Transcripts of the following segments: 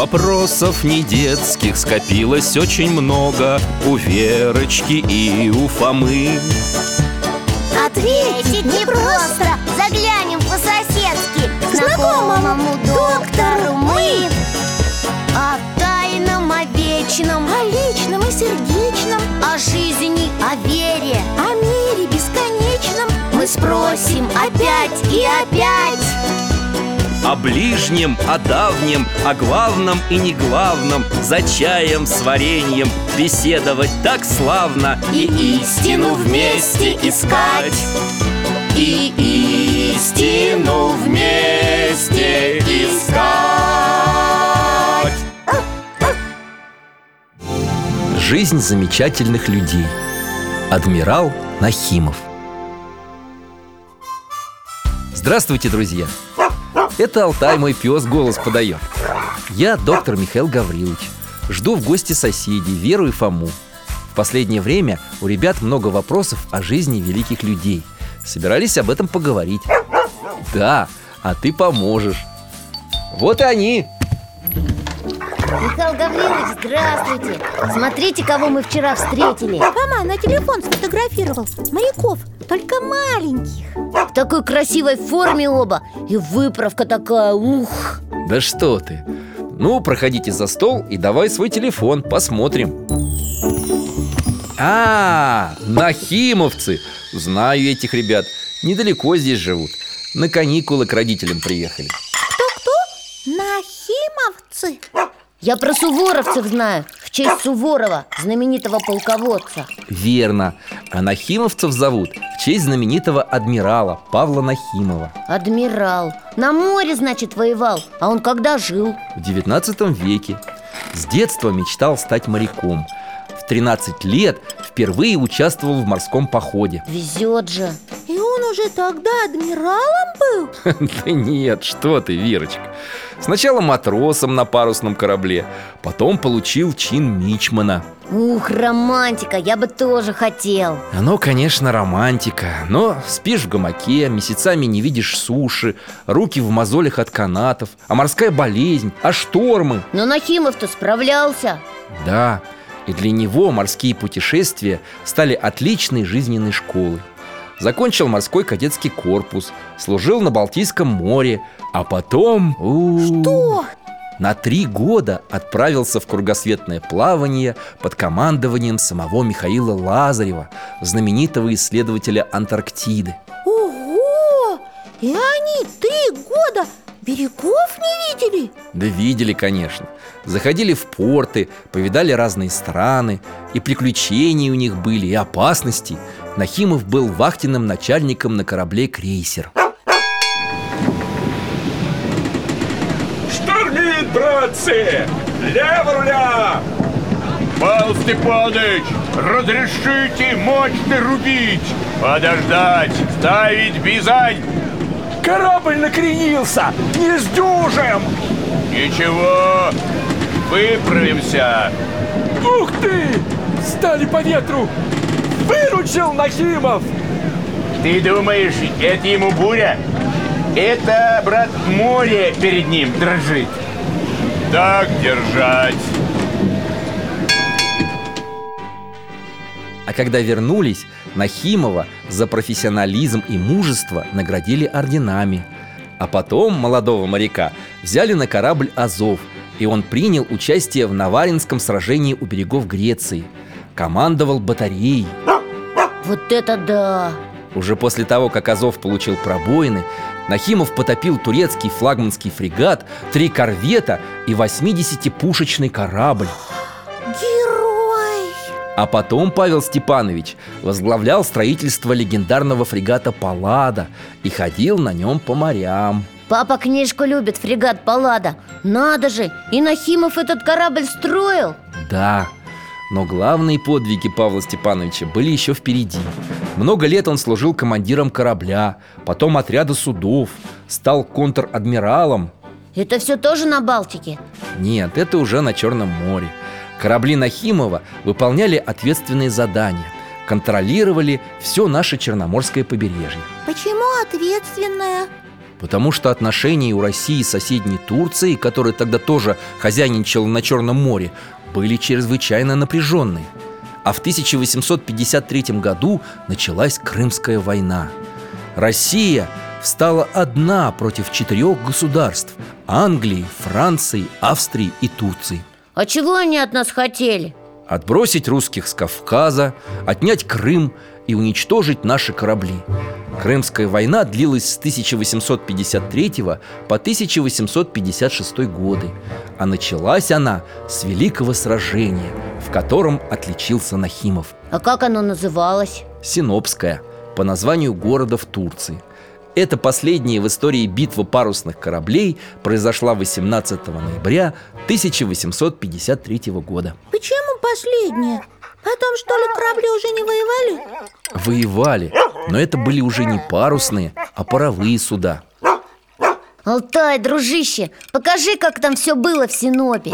Вопросов не детских скопилось очень много У Верочки и у Фомы. Ответить непросто Заглянем по-соседски К знакомому доктору мы. О тайном, о вечном О личном и сердечном. О жизни, о вере О мире бесконечном. Мы спросим опять и опять О ближнем, о давнем, о главном и неглавном За чаем с вареньем беседовать так славно И истину вместе искать. И истину вместе искать. Жизнь замечательных людей. Адмирал Нахимов. Здравствуйте, друзья! Это Алтай, мой пес, голос подает. Я доктор Михаил Гаврилович. Жду в гости соседей Веру и Фому. В последнее время у ребят много вопросов о жизни великих людей. Собирались об этом поговорить. Да, а ты поможешь. Вот и они Михаил Гаврилович, здравствуйте. Смотрите, кого мы вчера встретили. Фома на телефон сфотографировал. Моряков, только маленьких. В такой красивой форме оба. И выправка такая, ух. Да что ты. Ну, проходите за стол и давай свой телефон, посмотрим. А, нахимовцы. Знаю этих ребят. Недалеко здесь живут. На каникулы к родителям приехали. Кто-кто? Нахимовцы Я про суворовцев знаю В честь Суворова, знаменитого полководца. Верно. А нахимовцев зовут в честь знаменитого адмирала Павла Нахимова. Адмирал. На море, значит, воевал. А он когда жил? В 19 веке. С детства мечтал стать моряком. В 13 лет впервые участвовал в морском походе. Везет же уже тогда адмиралом был? Да нет, что ты, Верочка Сначала матросом на парусном корабле Потом получил чин мичмана. Ух, романтика, я бы тоже хотел. Оно, конечно, романтика. Но спишь в гамаке, месяцами не видишь суши Руки в мозолях от канатов А морская болезнь, а штормы. Но Нахимов-то справлялся. Да, и для него морские путешествия стали отличной жизненной школой Закончил морской кадетский корпус Служил на Балтийском море А потом... Что? На три года отправился в кругосветное плавание под командованием самого Михаила Лазарева, знаменитого исследователя Антарктиды. Ого! И они три года берегов не видели? Да видели, конечно. Заходили в порты, повидали разные страны, и приключения у них были, и опасности. Нахимов был вахтенным начальником на корабле «Крейсер». Штормит, братцы! Лево руля! Павел Степанович, разрешите мощно рубить Подождать, ставить бизань Корабль накренился! Не сдюжим! Ничего, выправимся Ух ты! Стали по ветру! Выручил Нахимов! Ты думаешь, это ему буря? Это, брат, море перед ним дрожит Так держать А когда вернулись, Нахимова за профессионализм и мужество наградили орденами. А потом молодого моряка взяли на корабль «Азов», и он принял участие в Наваринском сражении у берегов Греции. Командовал батареей. Вот это да! Уже после того, как Азов получил пробоины, Нахимов потопил турецкий флагманский фрегат, три корвета и 80-пушечный корабль. Герой! А потом Павел Степанович возглавлял строительство легендарного фрегата «Паллада» и ходил на нем по морям. Папа книжку любит, фрегат Паллада Надо же, и Нахимов этот корабль строил Да, но главные подвиги Павла Степановича были еще впереди Много лет он служил командиром корабля, потом отряда судов Стал контр-адмиралом Это все тоже на Балтике? Нет, это уже на Черном море Корабли Нахимова выполняли ответственные задания Контролировали все наше Черноморское побережье Почему ответственная? Потому что отношения у России с соседней Турцией, которая тогда тоже хозяйничала на Черном море, были чрезвычайно напряженные. А в 1853 году началась Крымская война. Россия встала одна против четырех государств – Англии, Франции, Австрии и Турции. А чего они от нас хотели? Отбросить русских с Кавказа, отнять Крым и уничтожить наши корабли. Крымская война длилась с 1853 по 1856 годы, а началась она с Великого сражения, в котором отличился Нахимов. А как оно называлось? Синопская, по названию города в Турции. Эта последняя в истории битва парусных кораблей произошла 18 ноября 1853 года. Почему последнее? Потом, что ли, корабли уже не воевали? Воевали, но это были уже не парусные, а паровые суда. Алтай, дружище, покажи, как там все было в Синопе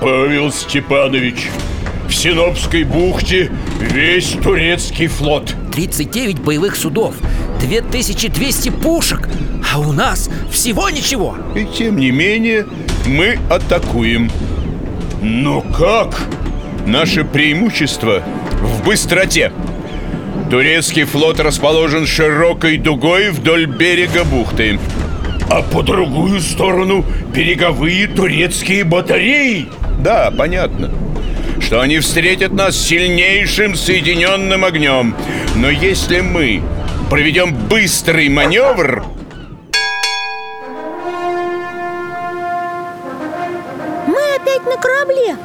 Павел Степанович, в Синопской бухте весь турецкий флот 39 боевых судов, 2200 пушек, а у нас всего ничего И тем не менее мы атакуем Но как? Наше преимущество в быстроте. Турецкий флот расположен широкой дугой вдоль берега бухты. А по другую сторону береговые турецкие батареи. Да, понятно что они встретят нас сильнейшим соединенным огнем. Но если мы проведем быстрый маневр на корабле.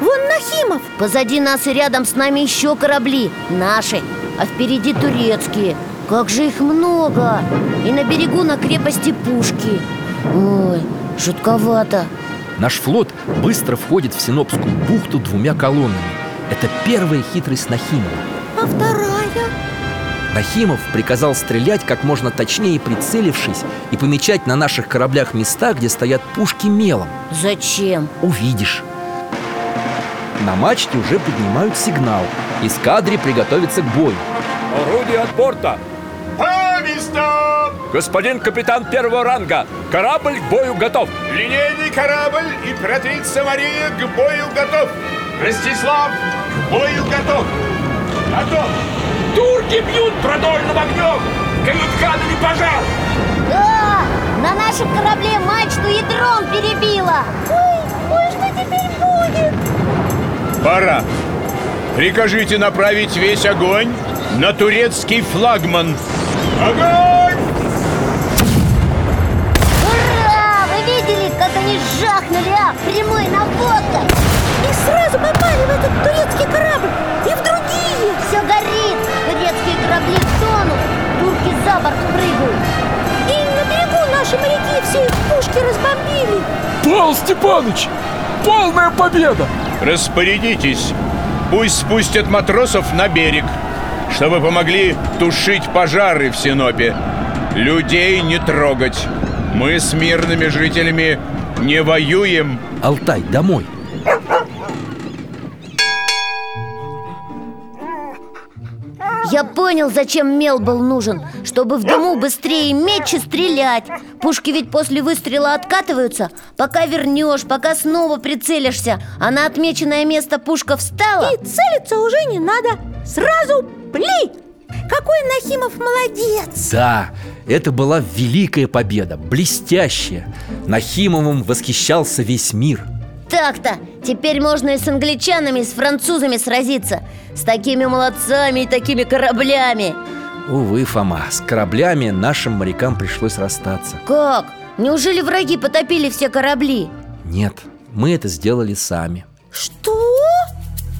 Вон Нахимов. Позади нас и рядом с нами еще корабли. Наши, а впереди турецкие. Как же их много. И на берегу на крепости пушки. Ой, жутковато. Наш флот быстро входит в Синопскую бухту двумя колоннами. Это первая хитрость Нахимова. А вторая? Нахимов приказал стрелять как можно точнее, прицелившись и помечать на наших кораблях места, где стоят пушки мелом. Зачем? Увидишь. На мачте уже поднимают сигнал. Эскадре приготовиться к бою. Орудие от борта По местам! Господин капитан первого ранга Корабль к бою готов Линейный корабль и императрица Мария к бою готов! Ростислав к бою готов! Готов! Турки бьют продольным огнем Кают-кадами пожар Да, на нашем корабле мачту ядром перебило Ой, ой, что теперь будет? Пора! Прикажите направить весь огонь на турецкий флагман! Огонь! Ура! Вы видели, как они жахнули, а? Прямой наводкой И сразу попали в этот турецкий корабль И в другие Все горит, корабли тонут Турки за борт прыгают И на берегу наши моряки все их пушки разбомбили Павел Степаныч! Полная победа! Распорядитесь! Пусть спустят матросов на берег, чтобы помогли тушить пожары в Синопе. Людей не трогать. Мы с мирными жителями не воюем. Алтай, домой. Я понял, зачем мел был нужен. Чтобы в дыму быстрее мечь и стрелять. Пушки ведь после выстрела откатываются. Пока вернешь, пока снова прицелишься. А на отмеченное место пушка встала. И целиться уже не надо. Сразу пли! Какой Нахимов молодец! Да, это была великая победа, блестящая. Нахимовым восхищался весь мир Так-то, теперь можно и с англичанами, и с французами сразиться С такими молодцами и такими кораблями Увы, Фома, с кораблями нашим морякам пришлось расстаться Как? Неужели враги потопили все корабли? Нет, мы это сделали сами Что?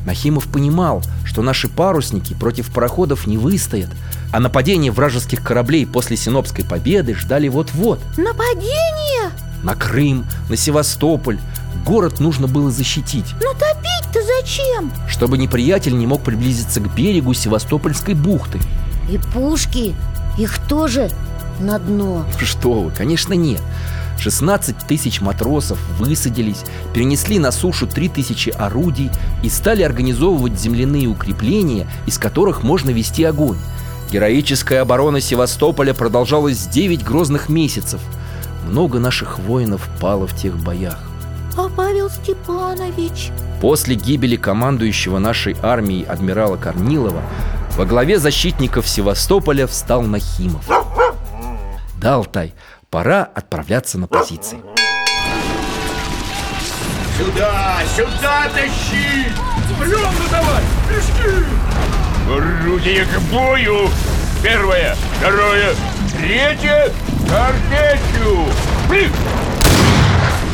Нахимов понимал, что наши парусники против пароходов не выстоят А нападение вражеских кораблей после Синопской победы ждали вот-вот Нападение? На Крым, на Севастополь Город нужно было защитить Ну топить-то зачем? Чтобы неприятель не мог приблизиться к берегу Севастопольской бухты И пушки, их тоже на дно Что вы, конечно нет 16 тысяч матросов высадились, перенесли на сушу 3 тысячи орудий и стали организовывать земляные укрепления, из которых можно вести огонь. Героическая оборона Севастополя продолжалась 9 грозных месяцев. Много наших воинов пало в тех боях. Павел Степанович? После гибели командующего нашей армией адмирала Корнилова во главе защитников Севастополя встал Нахимов. Да, Алтай, пора отправляться на позиции. Сюда, сюда тащи! Прямо давай, пешки! Орудие к бою! Первое, второе, третье, картечью! Блин!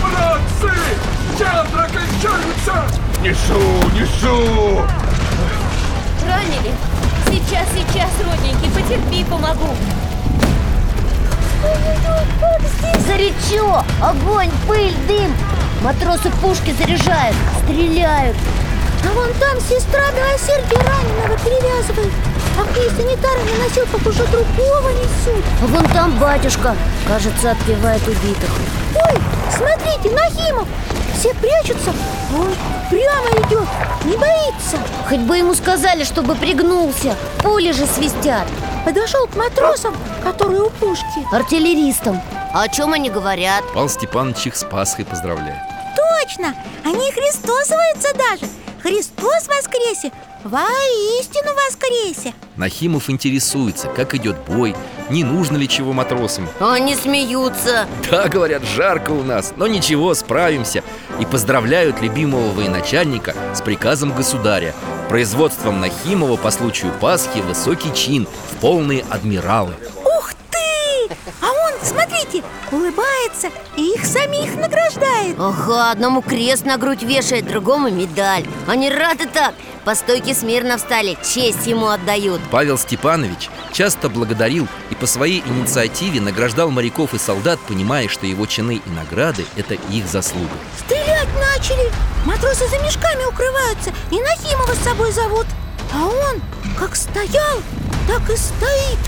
Братцы! Ядра кончаются! Несу, несу! Ранили? Сейчас, сейчас, родненький, потерпи, помогу Горячо! Огонь, пыль, дым! Матросы пушки заряжают, стреляют А вон там сестра милосердия раненого перевязывает А к ней санитары на носилках уже другого несут А вон там батюшка, кажется, отпевает убитых Ой, смотрите, Нахимов! Все прячутся, он прямо идет, не боится Хоть бы ему сказали, чтобы пригнулся Пули же свистят Подошел к матросам, которые у пушки Артиллеристам А о чем они говорят? Павел Степанович их с Пасхой поздравляет Точно! Они христосуются даже Христос воскресе! Воистину воскресе! Нахимов интересуется, как идет бой, не нужно ли чего матросам? Они смеются. Да, говорят, жарко у нас, но ничего, справимся. И поздравляют любимого военачальника с приказом государя. Производством Нахимова по случаю Пасхи высокий чин в полные адмиралы Ух ты! А он, смотрите, улыбается и их самих награждает. Ага, одному крест на грудь вешает, другому медаль. Они рады так. По стойке смирно встали, честь ему отдают. Павел Степанович часто благодарил и по своей инициативе награждал моряков и солдат, понимая, что его чины и награды – это их заслуга. Стрелять начали. Матросы за мешками укрываются И Нахимова с собой зовут. А он как стоял, так и стоит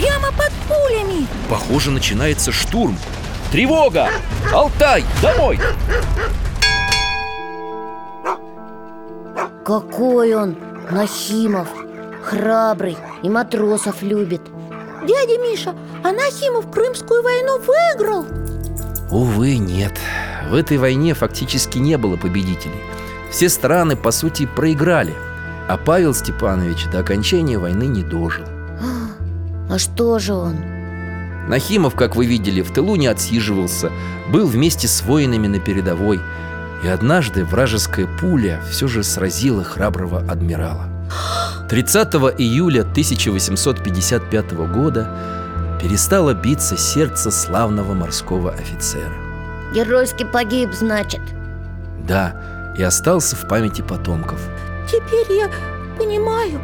Прямо под пулями Похоже, начинается штурм. Тревога! Алтай, домой! Какой он, Нахимов Храбрый и матросов любит Дядя Миша, а Нахимов Крымскую войну выиграл Увы, нет. В этой войне фактически не было победителей. Все страны, по сути, проиграли. А Павел Степанович до окончания войны не дожил. А что же он? Нахимов, как вы видели, в тылу не отсиживался, был вместе с воинами на передовой. И однажды вражеская пуля все же сразила храброго адмирала. 30 июля 1855 года перестало биться сердце славного морского офицера. Геройски погиб, значит Да, и остался в памяти потомков. Теперь я понимаю,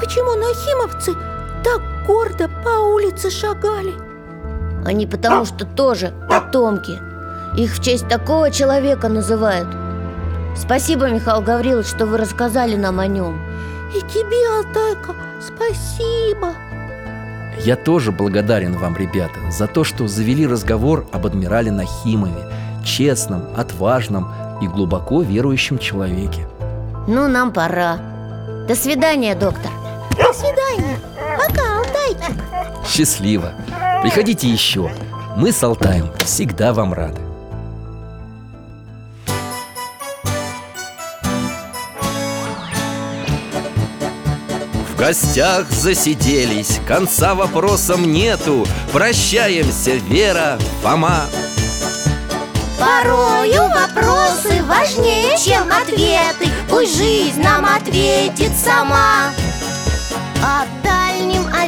почему нахимовцы так гордо по улице шагали. Они потому что тоже потомки. Их в честь такого человека называют. Спасибо, Михаил Гаврилович, что вы рассказали нам о нем И тебе, Алтайка, спасибо. Я тоже благодарен вам, ребята, за то, что завели разговор об адмирале Нахимове, честном, отважном и глубоко верующем человеке. Ну, нам пора. До свидания, доктор Счастливо! Приходите еще. Мы с Алтаем всегда вам рады. В гостях засиделись, конца вопросам нету Прощаемся, Вера, Фома Порою вопросы важнее, чем ответы Пусть жизнь нам ответит сама О дальнем, о